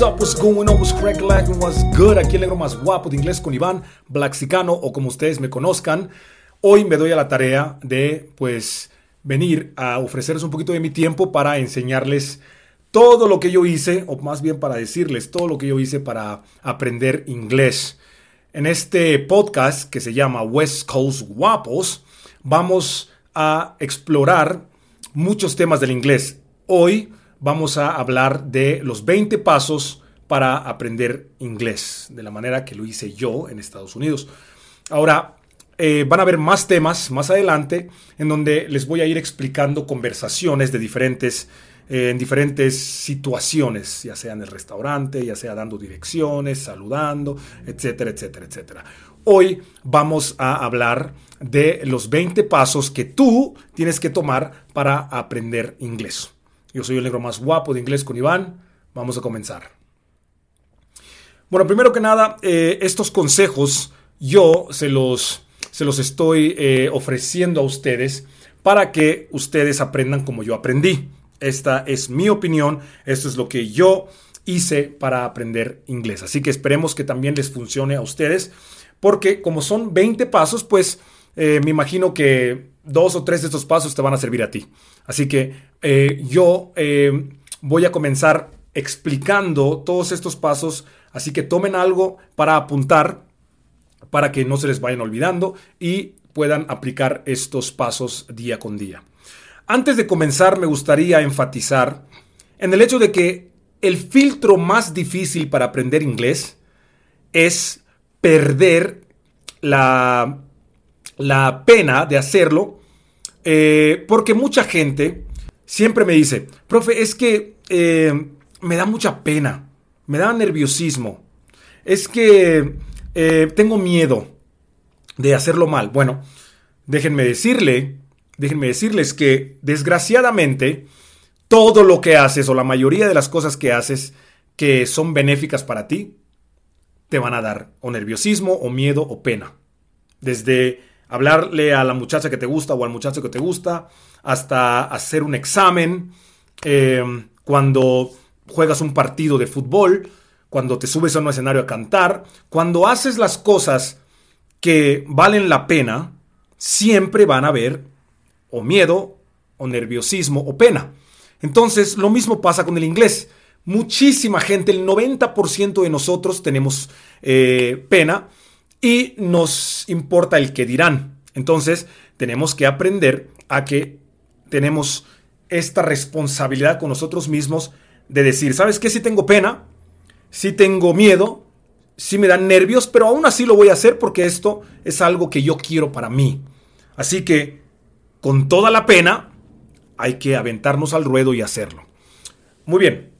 What's up, what's going on, what's crack like, what's good? Aquí el negro más guapo de inglés con Iván, Blaxicano o como ustedes me conozcan. Hoy me doy a la tarea de, pues, venir a ofrecerles un poquito de mi tiempo para enseñarles todo lo que yo hice, o más bien para decirles todo lo que yo hice para aprender inglés. En este podcast que se llama West Coast Guapos, vamos a explorar muchos temas del inglés. Hoy vamos a hablar de los 20 pasos para aprender inglés, de la manera que lo hice yo en Estados Unidos. Ahora, eh, van a haber más temas más adelante en donde les voy a ir explicando conversaciones de diferentes, eh, en diferentes situaciones, ya sea en el restaurante, ya sea dando direcciones, saludando, etcétera, etcétera, etcétera. Hoy vamos a hablar de los 20 pasos que tú tienes que tomar para aprender inglés. Yo soy el negro más guapo de inglés con Iván. Vamos a comenzar. Bueno, primero que nada, eh, estos consejos yo se los, se los estoy eh, ofreciendo a ustedes para que ustedes aprendan como yo aprendí. Esta es mi opinión, esto es lo que yo hice para aprender inglés. Así que esperemos que también les funcione a ustedes, porque como son 20 pasos, pues eh, me imagino que dos o tres de estos pasos te van a servir a ti. Así que eh, yo eh, voy a comenzar explicando todos estos pasos, así que tomen algo para apuntar para que no se les vayan olvidando y puedan aplicar estos pasos día con día. Antes de comenzar, me gustaría enfatizar en el hecho de que el filtro más difícil para aprender inglés es perder la la pena de hacerlo, eh, porque mucha gente siempre me dice, profe, es que eh, me da mucha pena, me da nerviosismo, es que eh, tengo miedo de hacerlo mal. Bueno, déjenme decirle, déjenme decirles que desgraciadamente todo lo que haces o la mayoría de las cosas que haces que son benéficas para ti, te van a dar o nerviosismo o miedo o pena. Desde hablarle a la muchacha que te gusta o al muchacho que te gusta, hasta hacer un examen, eh, cuando juegas un partido de fútbol, cuando te subes a un escenario a cantar, cuando haces las cosas que valen la pena, siempre van a haber o miedo, o nerviosismo, o pena. Entonces, lo mismo pasa con el inglés. Muchísima gente, el 90% de nosotros tenemos eh, pena y nos importa el que dirán. Entonces, tenemos que aprender a que tenemos esta responsabilidad con nosotros mismos de decir, ¿sabes qué? Si tengo pena, si tengo miedo, si me dan nervios, pero aún así lo voy a hacer porque esto es algo que yo quiero para mí. Así que, con toda la pena, hay que aventarnos al ruedo y hacerlo. Muy bien,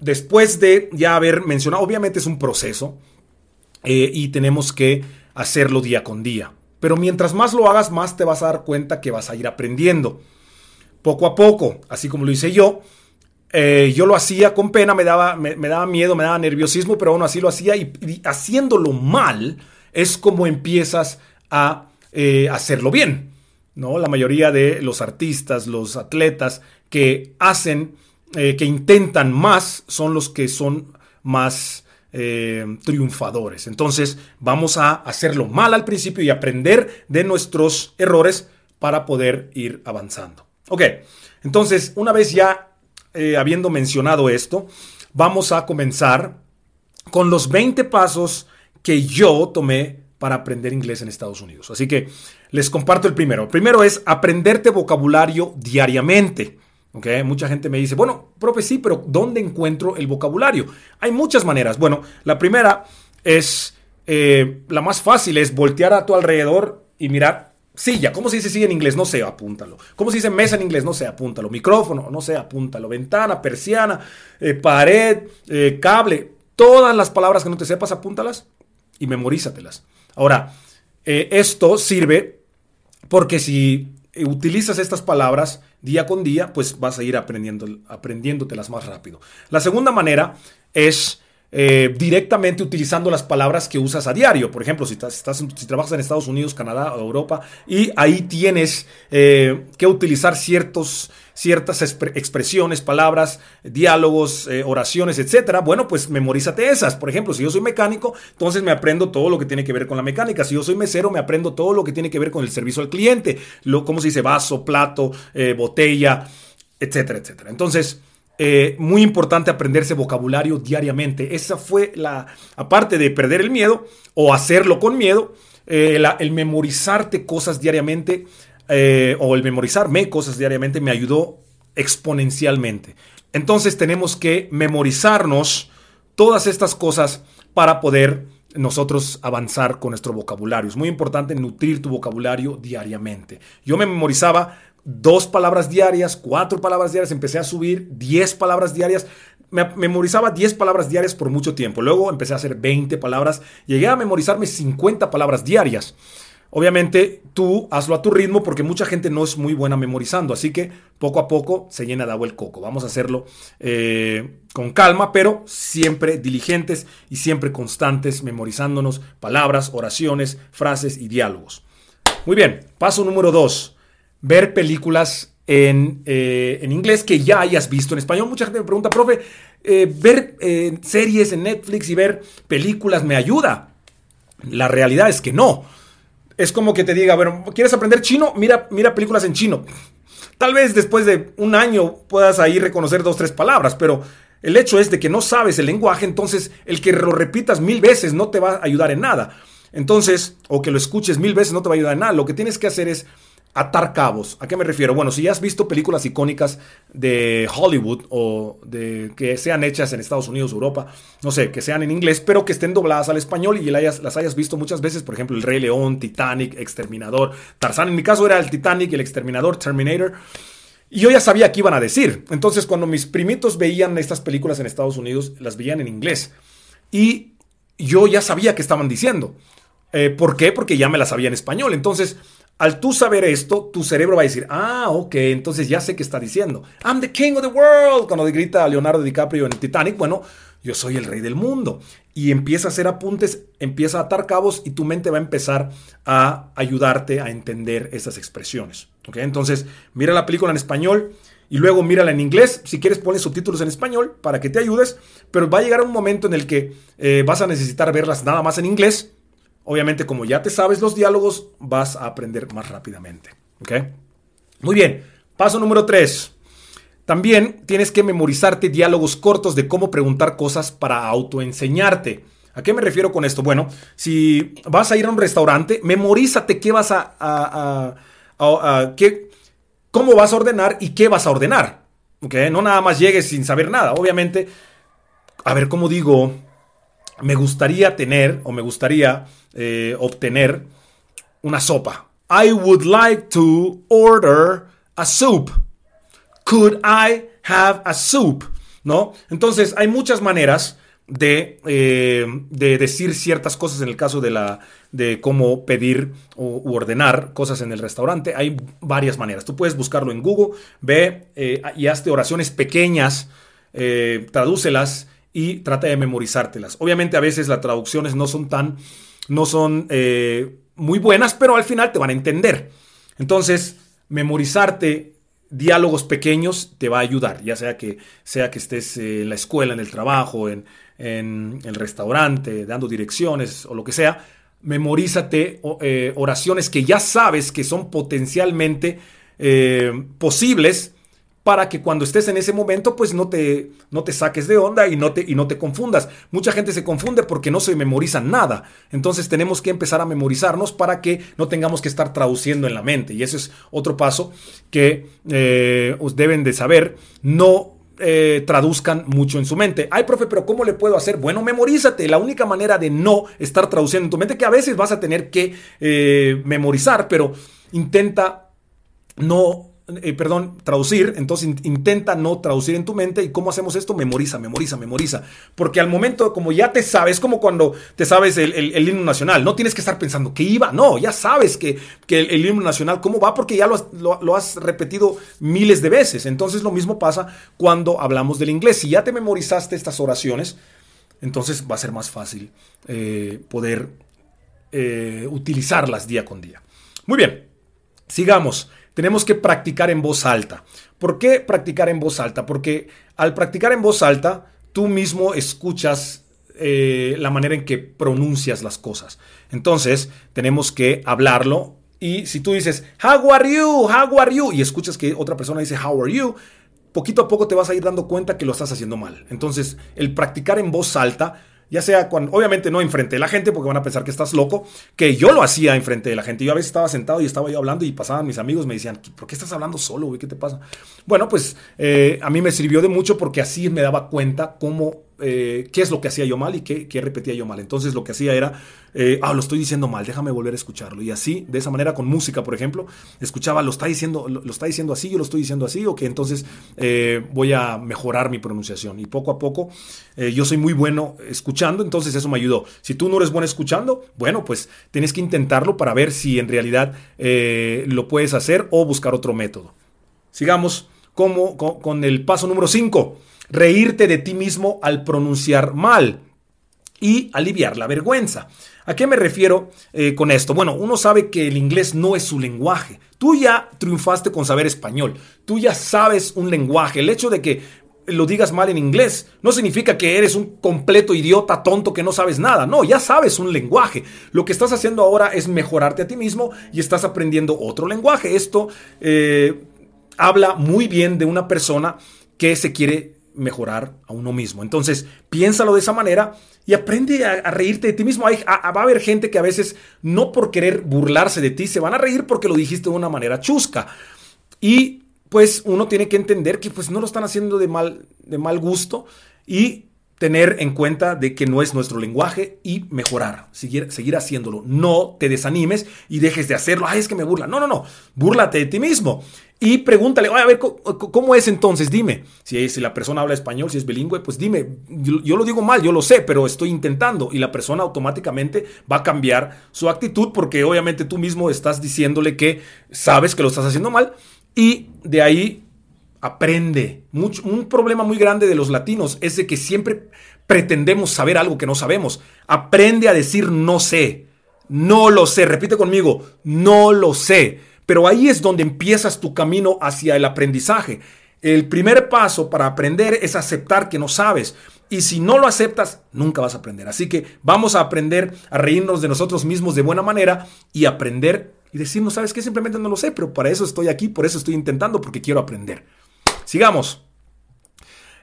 después de ya haber mencionado, obviamente es un proceso, eh, y tenemos que hacerlo día con día. Pero mientras más lo hagas, más te vas a dar cuenta que vas a ir aprendiendo. Poco a poco, así como lo hice yo, eh, yo lo hacía con pena, me daba, me, daba miedo, me daba nerviosismo, pero aún así lo hacía y, haciéndolo mal es como empiezas a eh, hacerlo bien. ¿no? La mayoría de los artistas, los atletas que hacen, que intentan más, son los que son más eh, triunfadores. Entonces vamos a hacerlo mal al principio y aprender de nuestros errores para poder ir avanzando. Ok, entonces una vez ya eh, habiendo mencionado esto, vamos a comenzar con los 20 pasos que yo tomé para aprender inglés en Estados Unidos. Así que les comparto el primero. El primero es aprenderte vocabulario diariamente. Mucha gente me dice, bueno, profe, sí, pero ¿dónde encuentro el vocabulario? Hay muchas maneras. Bueno, la primera es, eh, la más fácil es voltear a tu alrededor y mirar silla. ¿Cómo se dice silla en inglés? No sé, apúntalo. ¿Cómo se dice mesa en inglés? No sé, apúntalo. Micrófono, no sé, apúntalo. Ventana, persiana, eh, pared, eh, cable. Todas las palabras que no te sepas, apúntalas y memorízatelas. Ahora, esto sirve porque si utilizas estas palabras día con día, pues vas a ir aprendiendo, aprendiéndotelas más rápido. La segunda manera es eh, directamente utilizando las palabras que usas a diario. Por ejemplo, si, estás, si trabajas en Estados Unidos, Canadá o Europa y ahí tienes eh, que utilizar ciertos, ciertas expresiones, palabras, diálogos, eh, oraciones, etcétera, bueno, pues memorízate esas. Por ejemplo, si yo soy mecánico, entonces me aprendo todo lo que tiene que ver con la mecánica. Si yo soy mesero, me aprendo todo lo que tiene que ver con el servicio al cliente. Lo, ¿Cómo se dice? Vaso, plato, botella, etcétera, etcétera. Entonces, eh, muy importante aprenderse vocabulario diariamente. Esa fue la, aparte de perder el miedo o hacerlo con miedo, eh, el memorizarte cosas diariamente eh, o el memorizarme cosas diariamente me ayudó exponencialmente. Entonces tenemos que memorizarnos todas estas cosas para poder nosotros avanzar con nuestro vocabulario. Es muy importante nutrir tu vocabulario diariamente. Yo me memorizaba dos palabras diarias, cuatro palabras diarias, empecé a subir diez palabras diarias. Me memorizaba 10 palabras diarias por mucho tiempo. Luego empecé a hacer 20 palabras. Llegué a memorizarme 50 palabras diarias. Obviamente tú hazlo a tu ritmo porque mucha gente no es muy buena memorizando. Así que poco a poco se llena de agua el coco. Vamos a hacerlo eh, con calma, pero siempre diligentes y siempre constantes, memorizándonos palabras, oraciones, frases y diálogos. Muy bien, paso número 2 ver películas en, eh, en, inglés que ya hayas visto en español. Mucha gente me pregunta, profe, eh, ver eh, series en Netflix y ver películas me ayuda. La realidad es que no. Es como que te diga, bueno, ¿quieres aprender chino? Mira, mira películas en chino. Tal vez después de un año puedas ahí reconocer dos, tres palabras, pero el hecho es de que no sabes el lenguaje, entonces el que lo repitas mil veces no te va a ayudar en nada. Entonces, o que lo escuches mil veces no te va a ayudar en nada. Lo que tienes que hacer es atar cabos. ¿A qué me refiero? Bueno, si ya has visto películas icónicas de Hollywood o de que sean hechas en Estados Unidos, Europa, no sé, que sean en inglés, pero que estén dobladas al español y las hayas visto muchas veces, por ejemplo, El Rey León, Titanic, Exterminador, Tarzán, en mi caso era el Titanic, el Exterminador, Terminator. Y yo ya sabía qué iban a decir. Entonces, cuando mis primitos veían estas películas en Estados Unidos, las veían en inglés. Y yo ya sabía qué estaban diciendo. Eh, ¿Por qué? Porque ya me las sabía en español. Entonces, al tú saber esto, tu cerebro va a decir, ah, ok, entonces ya sé qué está diciendo. I'm the king of the world. Cuando grita Leonardo DiCaprio en Titanic, bueno, yo soy el rey del mundo. Y empieza a hacer apuntes, empieza a atar cabos y tu mente va a empezar a ayudarte a entender esas expresiones. ¿ok? Entonces, mira la película en español y luego mírala en inglés. Si quieres, pones subtítulos en español para que te ayudes. Pero va a llegar un momento en el que eh, vas a necesitar verlas nada más en inglés Obviamente, como ya te sabes los diálogos, vas a aprender más rápidamente. ¿Ok? Muy bien. Paso número 3. También tienes que memorizarte diálogos cortos de cómo preguntar cosas para autoenseñarte. ¿A qué me refiero con esto? Bueno, si vas a ir a un restaurante, memorízate qué vas a, a, qué, cómo vas a ordenar y qué vas a ordenar. ¿Ok? No nada más llegues sin saber nada. Obviamente, a ver, ¿cómo digo? Me gustaría tener o me gustaría eh, obtener una sopa. I would like to order a soup. Could I have a soup? ¿No? Entonces, hay muchas maneras de, eh, de, decir ciertas cosas en el caso de, la, de cómo pedir o ordenar cosas en el restaurante. Hay varias maneras. Tú puedes buscarlo en Google, ve eh, y hazte oraciones pequeñas, tradúcelas y trata de memorizártelas. Obviamente a veces las traducciones no son tan no son eh, muy buenas, pero al final te van a entender. Entonces, memorizarte diálogos pequeños te va a ayudar, ya sea que, sea que estés eh, en la escuela, en el trabajo, en, el restaurante, dando direcciones o lo que sea. Memorízate eh, oraciones que ya sabes que son potencialmente posibles para que cuando estés en ese momento, pues no te, no te saques de onda y no, te, y no te confundas. Mucha gente se confunde porque no se memoriza nada. Entonces tenemos que empezar a memorizarnos para que no tengamos que estar traduciendo en la mente. Y ese es otro paso que eh, os deben de saber. No eh, traduzcan mucho en su mente. Ay, profe, pero ¿cómo le puedo hacer? Bueno, memorízate. La única manera de no estar traduciendo en tu mente, que a veces vas a tener que eh, memorizar, pero intenta no eh, perdón, traducir, entonces intenta no traducir en tu mente. ¿Y cómo hacemos esto? Memoriza, memoriza, memoriza. Porque al momento, como ya te sabes, como cuando te sabes el, himno nacional, no tienes que estar pensando que iba, no, ya sabes que, el, himno nacional, ¿cómo va? Porque ya lo has, lo has repetido miles de veces. Entonces lo mismo pasa cuando hablamos del inglés. Si ya te memorizaste estas oraciones, entonces va a ser más fácil eh, poder eh, utilizarlas día con día. Muy bien, sigamos. Tenemos que practicar en voz alta. ¿Por qué practicar en voz alta? Porque al practicar en voz alta, tú mismo escuchas eh, la manera en que pronuncias las cosas. Entonces, tenemos que hablarlo. Y si tú dices, How are you? How are you? Y escuchas que otra persona dice, How are you? Poquito a poco te vas a ir dando cuenta que lo estás haciendo mal. Entonces, el practicar en voz alta ya sea cuando, obviamente no enfrente de la gente, porque van a pensar que estás loco, que yo lo hacía enfrente de la gente. Yo a veces estaba sentado y estaba yo hablando y pasaban mis amigos, me decían, ¿por qué estás hablando solo, güey? ¿Qué te pasa? Bueno, pues eh, a mí me sirvió de mucho porque así me daba cuenta cómo eh, qué es lo que hacía yo mal y qué, repetía yo mal. Entonces lo que hacía era, eh, ah, lo estoy diciendo mal, déjame volver a escucharlo. Y así, de esa manera, con música, por ejemplo, escuchaba, lo está diciendo, lo, está diciendo así, yo lo estoy diciendo así, o que entonces eh, voy a mejorar mi pronunciación. Y poco a poco, yo soy muy bueno escuchando, entonces eso me ayudó. Si tú no eres bueno escuchando, bueno, pues tienes que intentarlo para ver si en realidad lo puedes hacer o buscar otro método. Sigamos como, con el paso número 5 reírte de ti mismo al pronunciar mal y aliviar la vergüenza. ¿A qué me refiero eh, con esto? Bueno, uno sabe que el inglés no es su lenguaje. Tú ya triunfaste con saber español. Tú ya sabes un lenguaje. El hecho de que lo digas mal en inglés no significa que eres un completo idiota tonto que no sabes nada. No, ya sabes un lenguaje. Lo que estás haciendo ahora es mejorarte a ti mismo y estás aprendiendo otro lenguaje. Esto eh, habla muy bien de una persona que se quiere mejorar a uno mismo. Entonces, piénsalo de esa manera y aprende a, reírte de ti mismo. va a haber gente que a veces, no por querer burlarse de ti, se van a reír porque lo dijiste de una manera chusca. Y pues uno tiene que entender que pues no lo están haciendo de mal, de mal gusto y tener en cuenta de que no es nuestro lenguaje y mejorar, seguir, seguir haciéndolo. No te desanimes y dejes de hacerlo. Ay, es que me burla. No, no, no. Búrlate de ti mismo. Y pregúntale, a ver, ¿cómo es entonces? Dime. Si, la persona habla español, si es bilingüe, pues dime. Yo, lo digo mal, yo lo sé, pero estoy intentando. Y la persona automáticamente va a cambiar su actitud porque obviamente tú mismo estás diciéndole que sabes que lo estás haciendo mal. Y de ahí aprende. un problema muy grande de los latinos es de que siempre pretendemos saber algo que no sabemos. Aprende a decir no sé. No lo sé. Repite conmigo, no lo sé. Pero ahí es donde empiezas tu camino hacia el aprendizaje. El primer paso para aprender es aceptar que no sabes. Y si no lo aceptas, nunca vas a aprender. Así que vamos a aprender a reírnos de nosotros mismos de buena manera y aprender y decirnos, ¿sabes qué? Simplemente no lo sé, pero para eso estoy aquí, por eso estoy intentando, porque quiero aprender. Sigamos.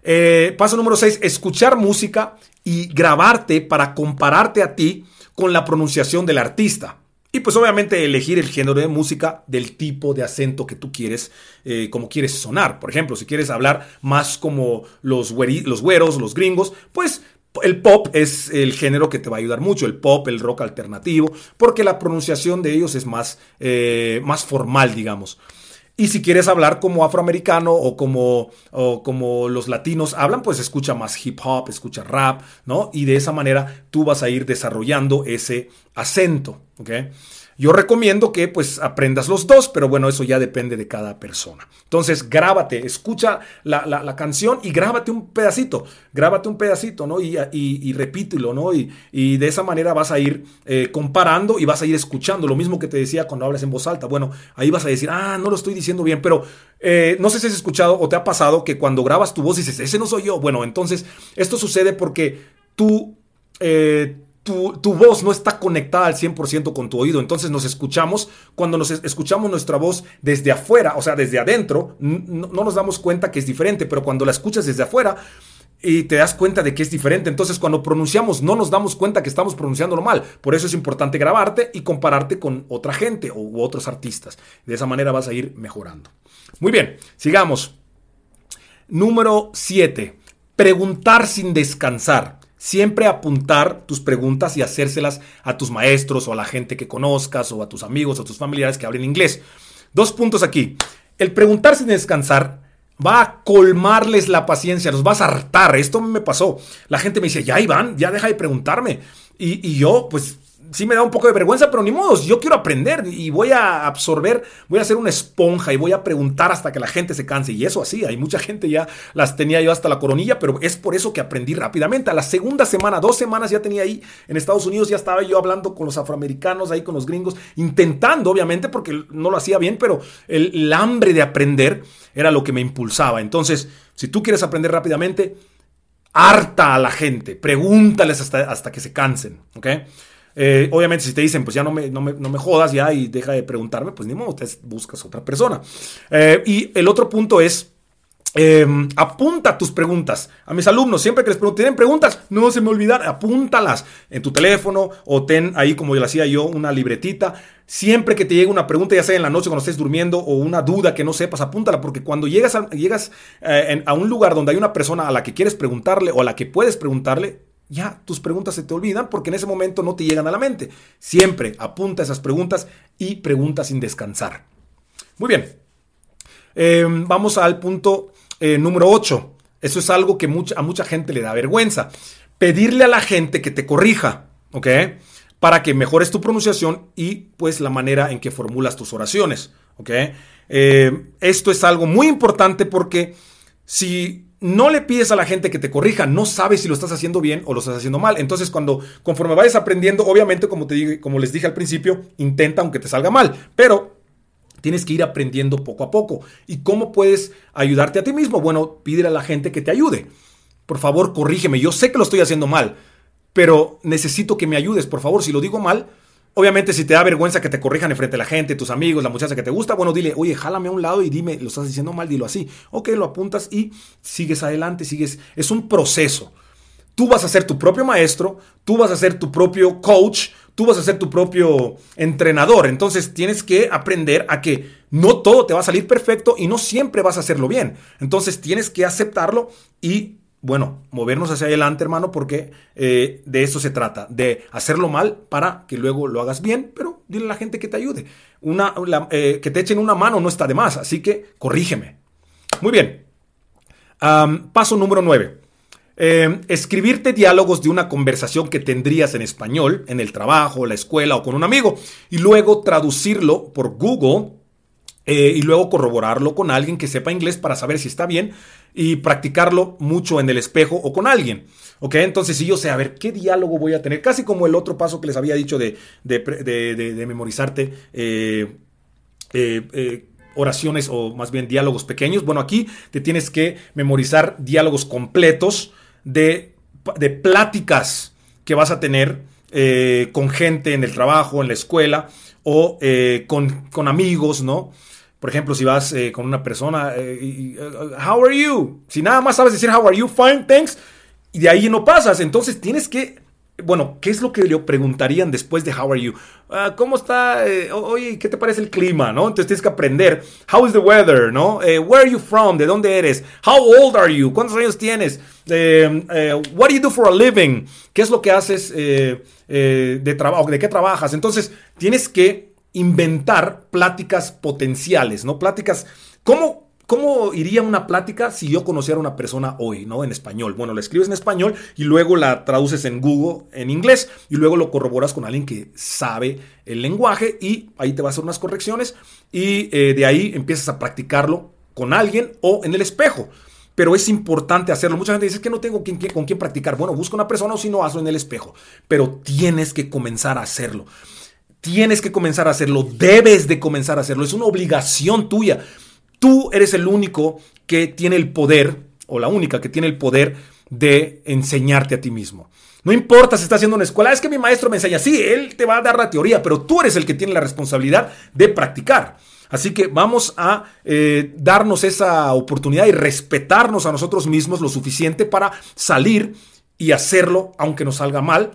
Eh, paso número 6, escuchar música y grabarte para compararte a ti con la pronunciación del artista. Y pues obviamente elegir el género de música del tipo de acento que tú quieres, eh, como quieres sonar. Por ejemplo, si quieres hablar más como los, los güeros, los gringos, pues el pop es el género que te va a ayudar mucho, el pop, el rock alternativo, porque la pronunciación de ellos es más, eh, más formal, digamos. Y si quieres hablar como afroamericano o como, como los latinos hablan, pues escucha más hip hop, escucha rap, ¿no? Y de esa manera tú vas a ir desarrollando ese acento, ¿ok? Yo recomiendo que pues aprendas los dos, pero bueno, eso ya depende de cada persona. Entonces, grábate, escucha la, canción y grábate un pedacito, grábate un pedacito, ¿no? Y, y, repítelo, ¿no? Y, y, de esa manera vas a ir eh, comparando y vas a ir escuchando. Lo mismo que te decía cuando hablas en voz alta. Bueno, ahí vas a decir, ah, no lo estoy diciendo bien, pero eh, no sé si has escuchado o te ha pasado que cuando grabas tu voz dices, ese no soy yo. Bueno, entonces, esto sucede porque tú... Eh, tu, voz no está conectada al 100% con tu oído. Entonces nos escuchamos, cuando nos escuchamos nuestra voz desde afuera, o sea, desde adentro, no, nos damos cuenta que es diferente, pero cuando la escuchas desde afuera, y te das cuenta de que es diferente. Entonces, cuando pronunciamos, no nos damos cuenta que estamos pronunciándolo mal. Por eso es importante grabarte y compararte con otra gente u otros artistas. De esa manera vas a ir mejorando. Muy bien, sigamos. Número 7. Preguntar sin descansar. Siempre apuntar tus preguntas y hacérselas a tus maestros o a la gente que conozcas o a tus amigos o a tus familiares que hablen inglés. Dos puntos aquí. El preguntar sin descansar va a colmarles la paciencia, los vas a hartar. Esto me pasó. La gente me dice, ya Iván, ya deja de preguntarme. Y, y yo, pues sí me da un poco de vergüenza, pero ni modos, yo quiero aprender y voy a absorber, voy a ser una esponja y voy a preguntar hasta que la gente se canse. Y eso así, hay mucha gente ya las tenía yo hasta la coronilla, pero es por eso que aprendí rápidamente. A la segunda semana, dos semanas ya tenía ahí en Estados Unidos, ya estaba yo hablando con los afroamericanos, ahí con los gringos, intentando, obviamente, porque no lo hacía bien, pero el, el hambre de aprender era lo que me impulsaba. Entonces, si tú quieres aprender rápidamente, harta a la gente, pregúntales hasta, hasta que se cansen, ¿ok? Eh, obviamente, si te dicen, pues ya no me, no me, jodas ya y deja de preguntarme, pues ni modo, te buscas otra persona. Eh, y el otro punto es, em, apunta tus preguntas. A mis alumnos, siempre que les pregunten, ¿tienen preguntas? No se me olvidan, apúntalas en tu teléfono o ten ahí, como yo lo hacía yo, una libretita. Siempre que te llegue una pregunta, ya sea en la noche cuando estés durmiendo o una duda que no sepas, apúntala, porque cuando llegas a, llegas, eh, a un lugar donde hay una persona a la que quieres preguntarle o a la que puedes preguntarle, ya tus preguntas se te olvidan porque en ese momento no te llegan a la mente. Siempre apunta esas preguntas y pregunta sin descansar. Muy bien, em, vamos al punto eh, número 8. Eso es algo que a mucha gente le da vergüenza. Pedirle a la gente que te corrija, ¿ok? para que mejores tu pronunciación y pues la manera en que formulas tus oraciones. ¿ok? Eh, esto es algo muy importante porque si no le pides a la gente que te corrija, no sabes si lo estás haciendo bien o lo estás haciendo mal. Entonces, cuando conforme vayas aprendiendo, obviamente, como te como les dije al principio, intenta aunque te salga mal, pero tienes que ir aprendiendo poco a poco. ¿Y cómo puedes ayudarte a ti mismo? Bueno, pídele a la gente que te ayude. Por favor, corrígeme. Yo sé que lo estoy haciendo mal pero necesito que me ayudes, por favor, si lo digo mal. Obviamente, si te da vergüenza que te corrijan enfrente de la gente, tus amigos, la muchacha que te gusta, bueno, dile, oye, jálame a un lado y dime, lo estás diciendo mal, dilo así. Ok, lo apuntas y sigues adelante, sigues. Es un proceso. Tú vas a ser tu propio maestro, tú vas a ser tu propio coach, tú vas a ser tu propio entrenador. Entonces tienes que aprender a que no todo te va a salir perfecto y no siempre vas a hacerlo bien. Entonces tienes que aceptarlo y bueno, movernos hacia adelante, hermano, porque eh, de eso se trata, de hacerlo mal para que luego lo hagas bien, pero dile a la gente que te ayude. Una, eh, que te echen una mano no está de más, así que corrígeme. Muy bien. paso número 9. Em, escribirte diálogos de una conversación que tendrías en español, en el trabajo, la escuela o con un amigo, y luego traducirlo por Google eh, y luego corroborarlo con alguien que sepa inglés para saber si está bien y practicarlo mucho en el espejo o con alguien. ¿Ok? Entonces, si yo sé, a ver, ¿qué diálogo voy a tener? Casi como el otro paso que les había dicho de, de, memorizarte eh, eh, oraciones o más bien diálogos pequeños. Bueno, aquí te tienes que memorizar diálogos completos de, pláticas que vas a tener con gente en el trabajo, en la escuela o con, con amigos, ¿no? Por ejemplo, si vas eh, con una persona, eh, uh, how are you? Si nada más sabes decir how are you, fine, thanks, y de ahí no pasas. Entonces tienes que, bueno, ¿qué es lo que le preguntarían después de how are you? Ah, ¿Cómo está? Eh, oye, ¿qué te parece el clima? ¿No? Entonces tienes que aprender. How is the weather? ¿No? where are you from? ¿De dónde eres? How old are you? ¿Cuántos años tienes? what do you do for a living? ¿Qué es lo que haces de trabajo? ¿De qué trabajas? Entonces tienes que inventar pláticas potenciales, ¿no? Pláticas, ¿cómo, ¿Cómo iría una plática si yo conociera a una persona hoy, ¿no? En español. Bueno, la escribes en español y luego la traduces en Google en inglés y luego lo corroboras con alguien que sabe el lenguaje y ahí te va a hacer unas correcciones y eh, de ahí empiezas a practicarlo con alguien o en el espejo. Pero es importante hacerlo. Mucha gente dice que no tengo con quién practicar. Bueno, busca una persona o si no, hazlo en el espejo. Pero tienes que comenzar a hacerlo. Tienes que comenzar a hacerlo, debes de comenzar a hacerlo, es una obligación tuya. Tú eres el único que tiene el poder, o la única que tiene el poder de enseñarte a ti mismo. No importa si estás haciendo una escuela, es que mi maestro me enseña, sí, él te va a dar la teoría, pero tú eres el que tiene la responsabilidad de practicar. Así que vamos a eh, darnos esa oportunidad y respetarnos a nosotros mismos lo suficiente para salir y hacerlo, aunque nos salga mal,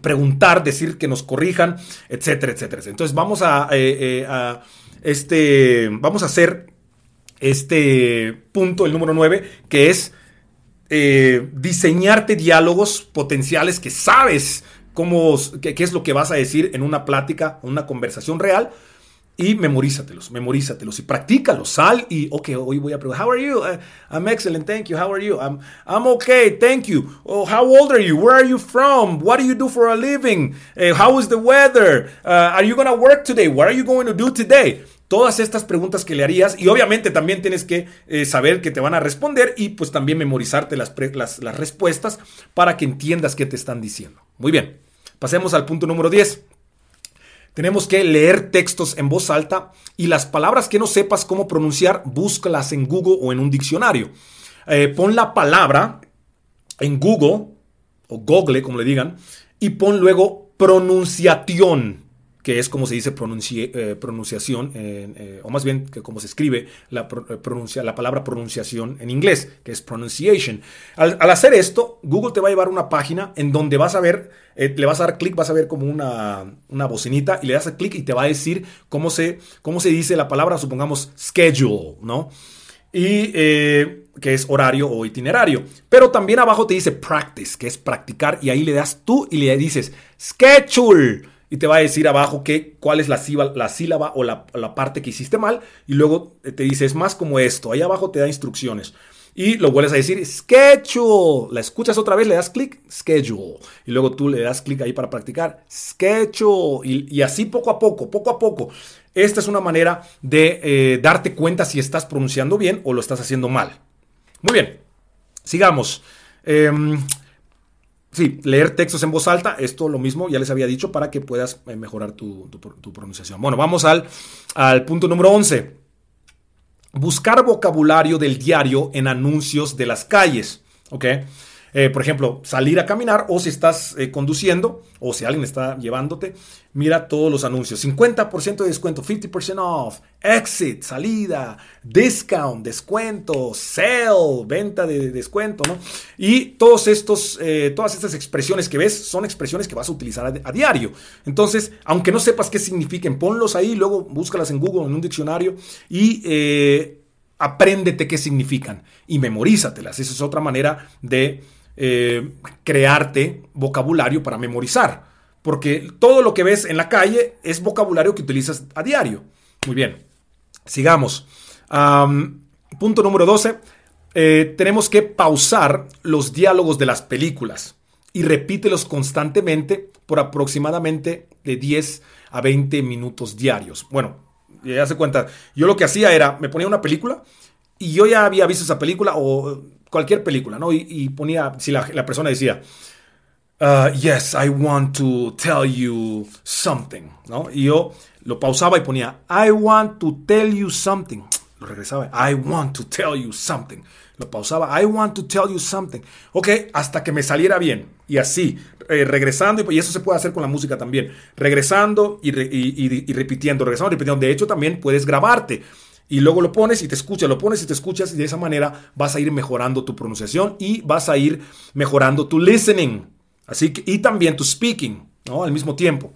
preguntar, decir que nos corrijan, etcétera, etcétera. Entonces vamos a, eh, eh, este, vamos a hacer este punto, el número 9, que es eh, diseñarte diálogos potenciales que sabes cómo, qué, es lo que vas a decir en una plática, una conversación real. Y memorízatelos, memorízatelos y practícalos. Sal y, ok, hoy voy a preguntar, how are you? Uh, I'm excellent, thank you. How are you? I'm, I'm okay, thank you. Oh, how old are you? Where are you from? What do you do for a living? Uh, how is the weather? Uh, are you going work today? What are you going to do today? Todas estas preguntas que le harías y obviamente también tienes que eh, saber que te van a responder y pues también memorizarte las, las, las respuestas para que entiendas qué te están diciendo. Muy bien, pasemos al punto número 10. Tenemos que leer textos en voz alta y las palabras que no sepas cómo pronunciar, búscalas en Google o en un diccionario. Eh, pon la palabra en Google o Google, como le digan, y pon luego pronunciación que es como se dice eh, pronunciación, eh, o más bien que como se escribe la, eh, pronuncia, la palabra pronunciación en inglés, que es pronunciation. Al, hacer esto, Google te va a llevar a una página en donde vas a ver, le vas a dar clic, vas a ver como una, una bocinita y le das clic y te va a decir cómo se, cómo se dice la palabra, supongamos schedule, ¿no? y que es horario o itinerario. Pero también abajo te dice practice, que es practicar, y ahí le das tú y le dices schedule y te va a decir abajo que, cuál es la sílaba, la sílaba o la, parte que hiciste mal y luego te dice es más como esto. Ahí abajo te da instrucciones. Y lo vuelves a decir schedule. La escuchas otra vez, le das clic, schedule. Y luego tú le das clic ahí para practicar, schedule. Y, así poco a poco, poco a poco. Esta es una manera de eh, darte cuenta si estás pronunciando bien o lo estás haciendo mal. Muy bien, sigamos. Em, Sí, leer textos en voz alta, esto lo mismo, ya les había dicho, para que puedas eh, mejorar tu, pronunciación. Bueno, vamos al, al punto número 11. Buscar vocabulario del diario en anuncios de las calles. ¿Ok? Eh, por ejemplo, salir a caminar o si estás eh, conduciendo o si alguien está llevándote, mira todos los anuncios. 50% de descuento, 50% off, exit, salida, discount, descuento, sale, venta de, descuento, ¿no? Y todos estos, eh, todas estas expresiones que ves son expresiones que vas a utilizar a, diario. Entonces, aunque no sepas qué significan, ponlos ahí, luego búscalas en Google, en un diccionario y apréndete qué significan y memorízatelas. Esa es otra manera de eh, crearte vocabulario para memorizar. Porque todo lo que ves en la calle es vocabulario que utilizas a diario. Muy bien, sigamos. punto número 12. Eh, tenemos que pausar los diálogos de las películas y repítelos constantemente por aproximadamente de 10 a 20 minutos diarios. Bueno, ya se cuenta, yo lo que hacía era, me ponía una película y yo ya había visto esa película o cualquier película, ¿no? Y, ponía, si la, persona decía, uh, yes, I want to tell you something, ¿no? Y yo lo pausaba y ponía, I want to tell you something. Lo regresaba, I want to tell you something. Lo pausaba, I want to tell you something. Ok, hasta que me saliera bien. Y así, eh, regresando, y eso se puede hacer con la música también. Regresando y, y repitiendo, regresando y repitiendo. De hecho, también puedes grabarte y luego lo pones y te escuchas, lo pones y te escuchas y de esa manera vas a ir mejorando tu pronunciación y vas a ir mejorando tu listening. Así que, y también tu speaking, ¿no? Al mismo tiempo.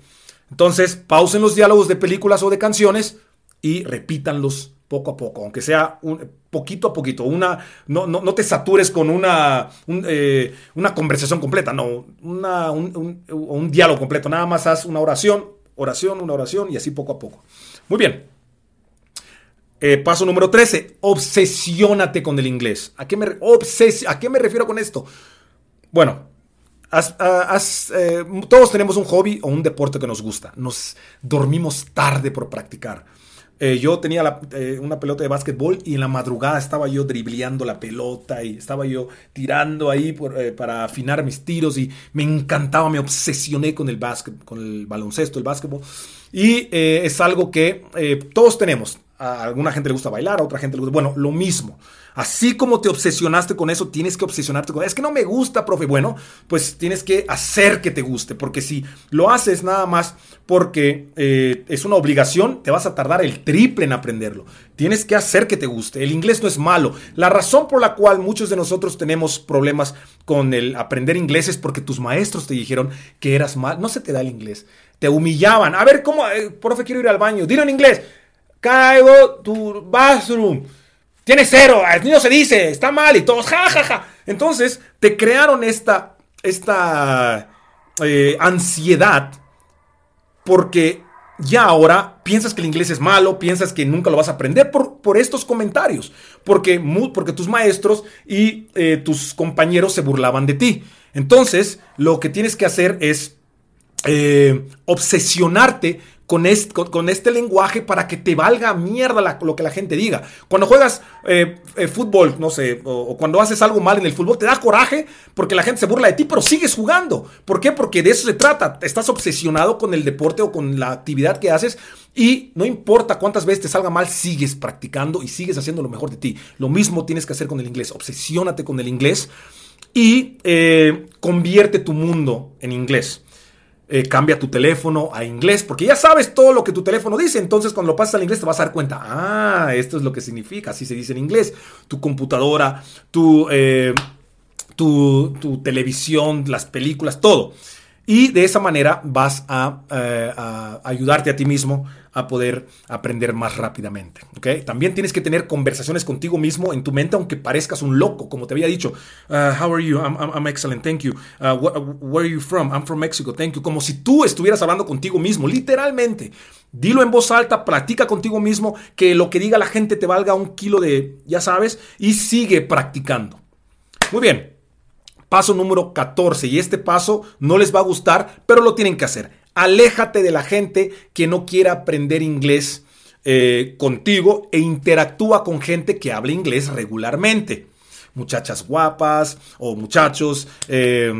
Entonces, pausen los diálogos de películas o de canciones y repítanlos poco a poco, aunque sea un, poquito a poquito. Una, no, no, te satures con una, eh, una conversación completa, no, una, un, un diálogo completo. Nada más haz una oración, oración, una oración y así poco a poco. Muy bien. Eh, paso número 13, obsesiónate con el inglés. ¿A qué me, ¿A qué me refiero con esto? Bueno, eh, todos tenemos un hobby o un deporte que nos gusta. Nos dormimos tarde por practicar. Eh, yo tenía una pelota de básquetbol y en la madrugada estaba yo dribleando la pelota y estaba yo tirando ahí para afinar mis tiros y me encantaba, me obsesioné con el básquet, con el baloncesto, el básquetbol. Y es algo que todos tenemos a alguna gente le gusta bailar, a otra gente le gusta. Bueno, lo mismo. Así como te obsesionaste con eso, tienes que obsesionarte con. Es que no me gusta, profe. Bueno, pues tienes que hacer que te guste. Porque si lo haces nada más porque eh, es una obligación, te vas a tardar el triple en aprenderlo. Tienes que hacer que te guste. El inglés no es malo. La razón por la cual muchos de nosotros tenemos problemas con el aprender inglés es porque tus maestros te dijeron que eras mal. No se te da el inglés. Te humillaban. A ver, ¿cómo? Eh, profe, quiero ir al baño. Dilo en inglés. Caigo tu bathroom. Tiene cero, el niño se dice, está mal y todos, jajaja. Ja, ja. Entonces, te crearon esta, esta eh, ansiedad porque ya ahora piensas que el inglés es malo, piensas que nunca lo vas a aprender por, por estos comentarios, porque, porque tus maestros y eh, tus compañeros se burlaban de ti. Entonces, lo que tienes que hacer es eh, obsesionarte con este, con, este, lenguaje para que te valga mierda lo que la gente diga. Cuando juegas eh, eh, fútbol, no sé, o, cuando haces algo mal en el fútbol, te da coraje porque la gente se burla de ti, pero sigues jugando. ¿Por qué? Porque de eso se trata. Estás obsesionado con el deporte o con la actividad que haces y no importa cuántas veces te salga mal, sigues practicando y sigues haciendo lo mejor de ti. Lo mismo tienes que hacer con el inglés. Obsesiónate con el inglés y eh, convierte tu mundo en inglés. Eh, cambia tu teléfono a inglés, porque ya sabes todo lo que tu teléfono dice, entonces cuando lo pasas al inglés te vas a dar cuenta, ah, esto es lo que significa, así se dice en inglés, tu computadora, tu, eh, tu, tu televisión, las películas, todo. Y de esa manera vas a, eh, a, ayudarte a ti mismo a poder aprender más rápidamente. ¿okay? También tienes que tener conversaciones contigo mismo en tu mente, aunque parezcas un loco, como te había dicho. Uh, how are you? I'm, I'm, excellent, thank you. Uh, where are you from? I'm from Mexico, thank you. Como si tú estuvieras hablando contigo mismo, literalmente. Dilo en voz alta, practica contigo mismo, que lo que diga la gente te valga un kilo de, ya sabes, y sigue practicando. Muy bien. Paso número 14. Y este paso no les va a gustar, pero lo tienen que hacer. Aléjate de la gente que no quiera aprender inglés eh, contigo e interactúa con gente que hable inglés regularmente. Muchachas guapas o muchachos eh,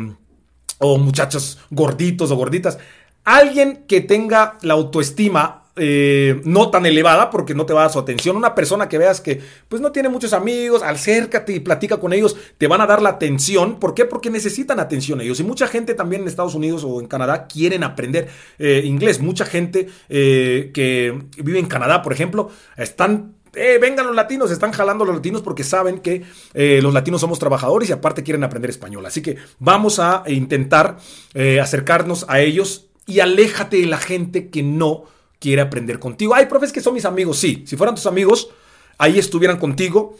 o muchachos gorditos o gorditas. Alguien que tenga la autoestima eh, no tan elevada porque no te va a dar su atención. Una persona que veas que pues no tiene muchos amigos, acércate y platica con ellos, te van a dar la atención. ¿Por qué? Porque necesitan atención ellos. Y mucha gente también en Estados Unidos o en Canadá quieren aprender eh, inglés. Mucha gente eh, que vive en Canadá, por ejemplo, están vengan los latinos, están jalando los latinos porque saben que los latinos somos trabajadores y aparte quieren aprender español. Así que vamos a intentar acercarnos a ellos y aléjate de la gente que no quiere aprender contigo. Hay profes que son mis amigos, sí. Si fueran tus amigos, ahí estuvieran contigo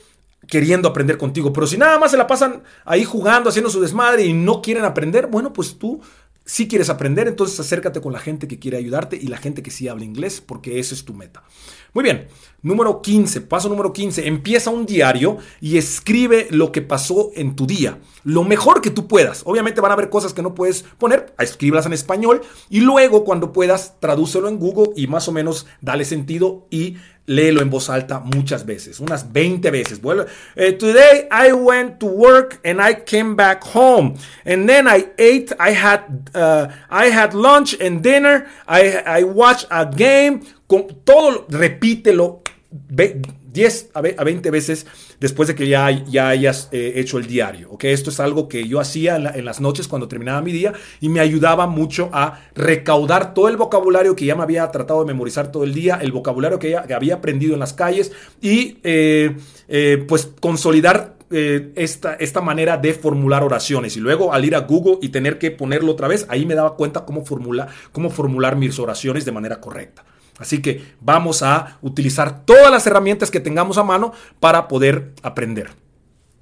queriendo aprender contigo. Pero si nada más se la pasan ahí jugando, haciendo su desmadre y no quieren aprender, bueno, pues tú si quieres aprender, entonces acércate con la gente que quiere ayudarte y la gente que sí habla inglés, porque esa es tu meta. Muy bien, número 15, paso número 15, empieza un diario y escribe lo que pasó en tu día, lo mejor que tú puedas. Obviamente van a haber cosas que no puedes poner, escríbelas en español y luego cuando puedas tradúcelo en Google y más o menos dale sentido y léelo en voz alta muchas veces, unas 20 veces. Bueno, eh, today I went to work and I came back home and then I ate, I had, uh, I had lunch and dinner, I, I watched a game con todo, repítelo 10 a 20 veces después de que ya, ya hayas eh, hecho el diario. ¿okay? Esto es algo que yo hacía en, las noches cuando terminaba mi día y me ayudaba mucho a recaudar todo el vocabulario que ya me había tratado de memorizar todo el día, el vocabulario que, ya, había aprendido en las calles y eh, eh, pues consolidar esta, esta, manera de formular oraciones. Y luego al ir a Google y tener que ponerlo otra vez, ahí me daba cuenta cómo, formula, cómo formular mis oraciones de manera correcta. Así que vamos a utilizar todas las herramientas que tengamos a mano para poder aprender.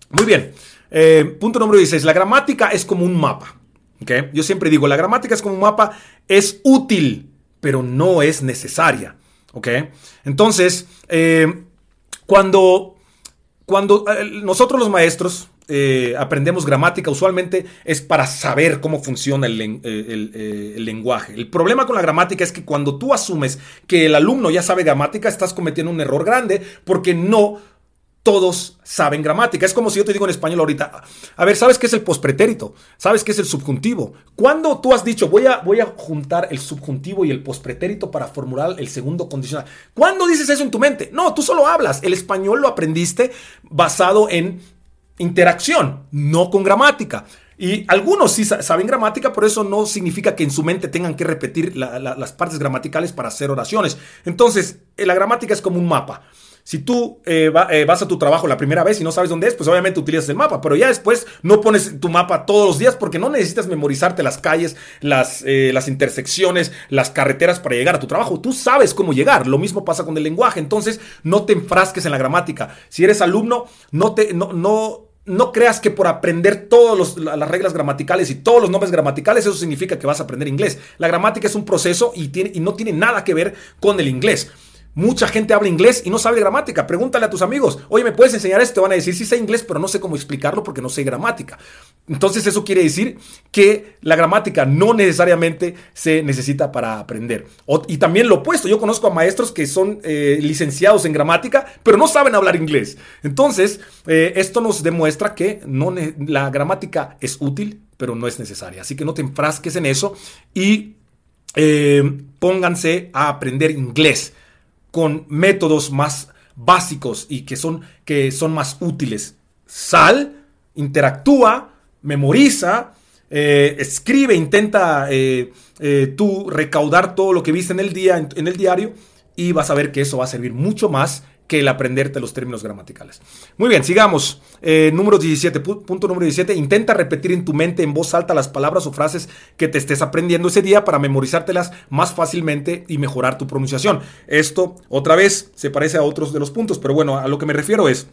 Muy bien. Eh, punto número 16. La gramática es como un mapa. Yo siempre digo, la gramática es como un mapa, es útil, pero no es necesaria. Entonces, eh, cuando, cuando eh, nosotros los maestros, eh, aprendemos gramática usualmente es para saber cómo funciona eh, eh, el, lenguaje. El problema con la gramática es que cuando tú asumes que el alumno ya sabe gramática, estás cometiendo un error grande porque no todos saben gramática. Es como si yo te digo en español ahorita, a ver, ¿sabes qué es el pospretérito? ¿Sabes qué es el subjuntivo? ¿Cuándo tú has dicho, voy a, voy a juntar el subjuntivo y el pospretérito para formular el segundo condicional? ¿Cuándo dices eso en tu mente? No, tú solo hablas. El español lo aprendiste basado en interacción, no con gramática. Y algunos sí saben gramática, pero eso no significa que en su mente tengan que repetir las partes gramaticales para hacer oraciones. Entonces, eh, la gramática es como un mapa. Si tú eh, eh, vas a tu trabajo la primera vez y no sabes dónde es, pues obviamente utilizas el mapa, pero ya después no pones tu mapa todos los días porque no necesitas memorizarte las calles, las, las intersecciones, las carreteras para llegar a tu trabajo. Tú sabes cómo llegar. Lo mismo pasa con el lenguaje. Entonces, no te enfrasques en la gramática. Si eres alumno, no te, no, no creas que por aprender todas las reglas gramaticales y todos los nombres gramaticales, eso significa que vas a aprender inglés. La gramática es un proceso y, tiene, y no tiene nada que ver con el inglés. Mucha gente habla inglés y no sabe gramática. Pregúntale a tus amigos, oye, ¿me puedes enseñar esto? Te van a decir, sí sé inglés, pero no sé cómo explicarlo porque no sé gramática. Entonces eso quiere decir que la gramática no necesariamente se necesita para aprender. y también lo opuesto, yo conozco a maestros que son eh, licenciados en gramática, pero no saben hablar inglés. Entonces, eh, esto nos demuestra que no la gramática es útil, pero no es necesaria. Así que no te enfrasques en eso y eh, pónganse a aprender inglés con métodos más básicos y que son, que son más útiles. Sal, interactúa, memoriza, eh, escribe, intenta eh, eh, tú recaudar todo lo que viste en el día, en el diario, y vas a ver que eso va a servir mucho más que el aprenderte los términos gramaticales. Muy bien, sigamos. Eh, número 17, punto número 17. Intenta repetir en tu mente en voz alta las palabras o frases que te estés aprendiendo ese día para memorizártelas más fácilmente y mejorar tu pronunciación. Esto, otra vez, se parece a otros de los puntos, pero bueno, a lo que me refiero es,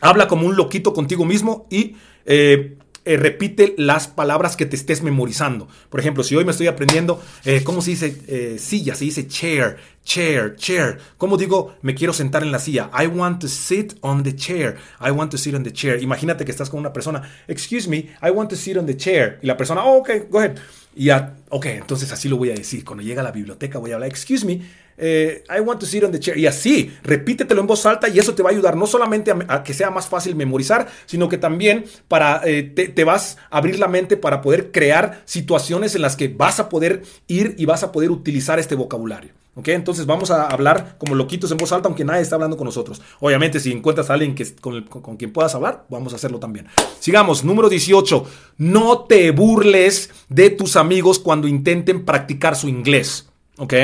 habla como un loquito contigo mismo y... Eh, eh, repite las palabras que te estés memorizando. Por ejemplo, si hoy me estoy aprendiendo, eh, ¿cómo se dice eh, silla? Se dice chair, chair, chair. ¿Cómo digo me quiero sentar en la silla? I want to sit on the chair. I want to sit on the chair. Imagínate que estás con una persona, excuse me, I want to sit on the chair. Y la persona, oh, go ahead. Y ya, ok, entonces así lo voy a decir. Cuando llega a la biblioteca voy a hablar, excuse me, eh, I want to sit on the chair. Y así, repítetelo en voz alta y eso te va a ayudar no solamente a, que sea más fácil memorizar, sino que también para, eh, te, vas a abrir la mente para poder crear situaciones en las que vas a poder ir y vas a poder utilizar este vocabulario. ¿Ok? Entonces vamos a hablar como loquitos en voz alta, aunque nadie está hablando con nosotros. Obviamente, si encuentras a alguien que, con, con quien puedas hablar, vamos a hacerlo también. Sigamos, número 18. No te burles de tus amigos cuando intenten practicar su inglés. ¿Ok?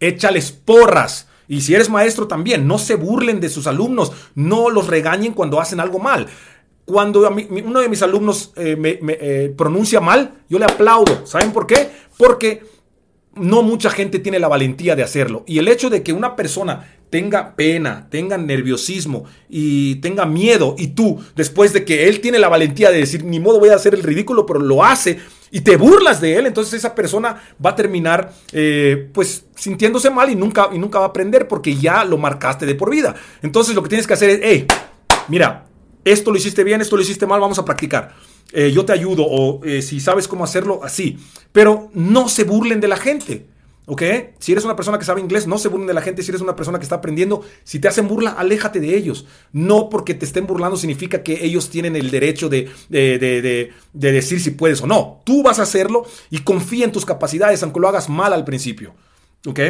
Échales porras. Y si eres maestro también, no se burlen de sus alumnos, no los regañen cuando hacen algo mal. Cuando uno de mis alumnos eh, me, eh, pronuncia mal, yo le aplaudo. ¿Saben por qué? Porque no mucha gente tiene la valentía de hacerlo. Y el hecho de que una persona tenga pena, tenga nerviosismo y tenga miedo, y tú, después de que él tiene la valentía de decir, ni modo voy a hacer el ridículo, pero lo hace, y te burlas de él, entonces esa persona va a terminar eh, pues sintiéndose mal y nunca, y nunca va a aprender porque ya lo marcaste de por vida. Entonces lo que tienes que hacer es, hey, mira, esto lo hiciste bien, esto lo hiciste mal, vamos a practicar. Eh, yo te ayudo o eh, si sabes cómo hacerlo, así. Pero no se burlen de la gente. ¿Ok? Si eres una persona que sabe inglés, no se burlen de la gente. Si eres una persona que está aprendiendo, si te hacen burla, aléjate de ellos. No porque te estén burlando significa que ellos tienen el derecho de, de, decir si puedes o no. Tú vas a hacerlo y confía en tus capacidades, aunque lo hagas mal al principio. ¿Ok?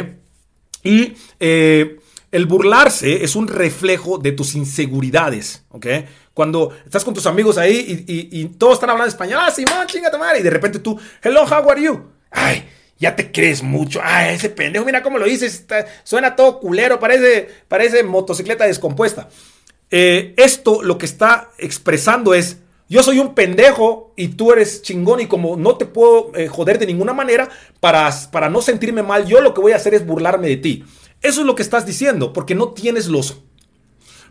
Y eh, el burlarse es un reflejo de tus inseguridades. ¿Ok? Cuando estás con tus amigos ahí y, todos están hablando español, ah, Simón, chinga tu madre. Y de repente tú, hello, how are you? Ay ya te crees mucho. Ah, ese pendejo, mira cómo lo dices. suena todo culero, parece, parece motocicleta descompuesta. Eh, esto lo que está expresando es, yo soy un pendejo y tú eres chingón y como no te puedo eh, joder de ninguna manera, para, para no sentirme mal, yo lo que voy a hacer es burlarme de ti. Eso es lo que estás diciendo, porque no tienes los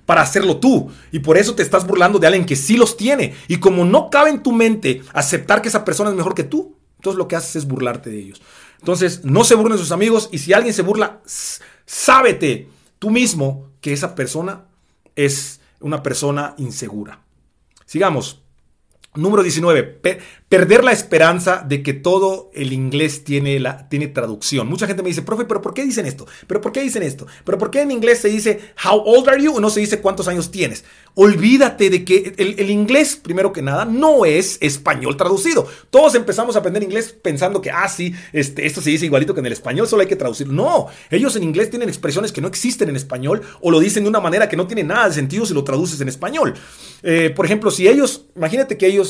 para hacerlo tú. Y por eso te estás burlando de alguien que sí los tiene. Y como no cabe en tu mente aceptar que esa persona es mejor que tú, entonces lo que haces es burlarte de ellos. Entonces, no se burlen sus amigos y si alguien se burla, sábete tú mismo que esa persona es una persona insegura. Sigamos. Número 19 perder la esperanza de que todo el inglés tiene, la, tiene traducción. Mucha gente me dice, profe, pero ¿por qué dicen esto? ¿Pero por qué dicen esto? ¿Pero por qué en inglés se dice how old are you o no se dice cuántos años tienes? Olvídate de que el, inglés, primero que nada, no es español traducido. Todos empezamos a aprender inglés pensando que, ah, sí, este, esto se dice igualito que en el español, solo hay que traducir. No, ellos en inglés tienen expresiones que no existen en español o lo dicen de una manera que no tiene nada de sentido si lo traduces en español. Eh, por ejemplo, si ellos, imagínate que ellos,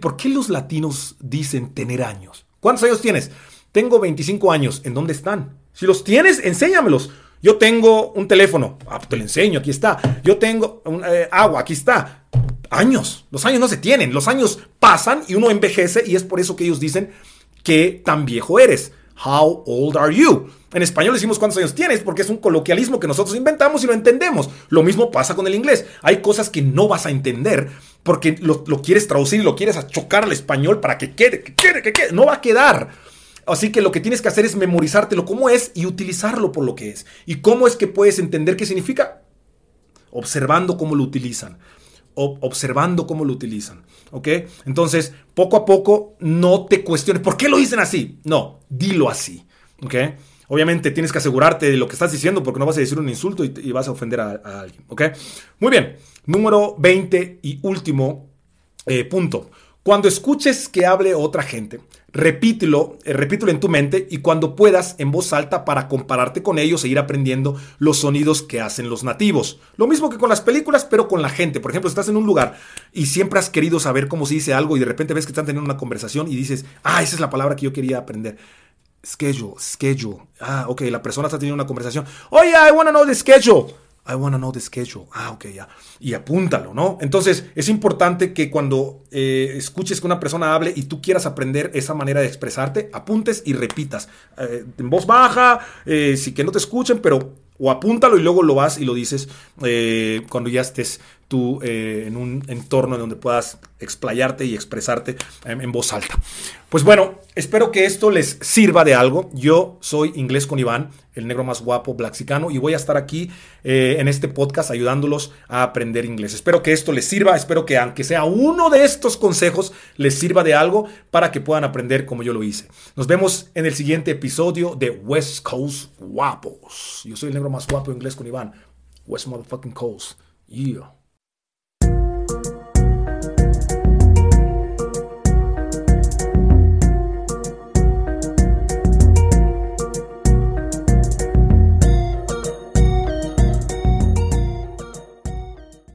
¿por qué los latinos dicen tener años. ¿Cuántos años tienes? Tengo 25 años. ¿En dónde están? Si los tienes, enséñamelos. Yo tengo un teléfono. Ah, pues te lo enseño, aquí está. Yo tengo eh, agua, aquí está. Años. Los años no se tienen. Los años pasan y uno envejece y es por eso que ellos dicen que tan viejo eres. How old are you? En español decimos cuántos años tienes porque es un coloquialismo que nosotros inventamos y lo entendemos. Lo mismo pasa con el inglés. Hay cosas que no vas a entender porque lo, quieres traducir y lo quieres chocar al español para que quede, que quede, que quede. No va a quedar. Así que lo que tienes que hacer es memorizártelo cómo es y utilizarlo por lo que es. ¿Y cómo es que puedes entender qué significa? Observando cómo lo utilizan. observando cómo lo utilizan. ¿Ok? Entonces, poco a poco, no te cuestiones. ¿Por qué lo dicen así? No, dilo así. ¿Ok? Obviamente tienes que asegurarte de lo que estás diciendo porque no vas a decir un insulto y, vas a ofender a, alguien. ¿Ok? Muy bien. Número 20 y último eh, punto. Cuando escuches que hable otra gente, repítelo, eh, repítelo en tu mente y cuando puedas en voz alta para compararte con ellos e ir aprendiendo los sonidos que hacen los nativos. Lo mismo que con las películas, pero con la gente. Por ejemplo, estás en un lugar y siempre has querido saber cómo se dice algo y de repente ves que están teniendo una conversación y dices, ah, esa es la palabra que yo quería aprender. Schedule, schedule. Ah, ok, la persona está teniendo una conversación. Oye, I wanna know the schedule. I want to know the schedule. Ah, ok, ya. Y apúntalo, ¿no? Entonces, es importante que cuando eh, escuches que una persona hable y tú quieras aprender esa manera de expresarte, apuntes y repitas. Eh, en voz baja, eh, si que no te escuchen, pero o apúntalo y luego lo vas y lo dices cuando ya estés tú eh, en un entorno en donde puedas explayarte y expresarte en, voz alta. Pues bueno, espero que esto les sirva de algo. Yo soy Inglés con Iván, el negro más guapo blaxicano, y voy a estar aquí eh, en este podcast ayudándolos a aprender inglés. Espero que esto les sirva, espero que aunque sea uno de estos consejos les sirva de algo para que puedan aprender como yo lo hice. Nos vemos en el siguiente episodio de West Coast Guapos. Yo soy el negro más guapo inglés con Iván. West Motherfucking Coast. Yeah.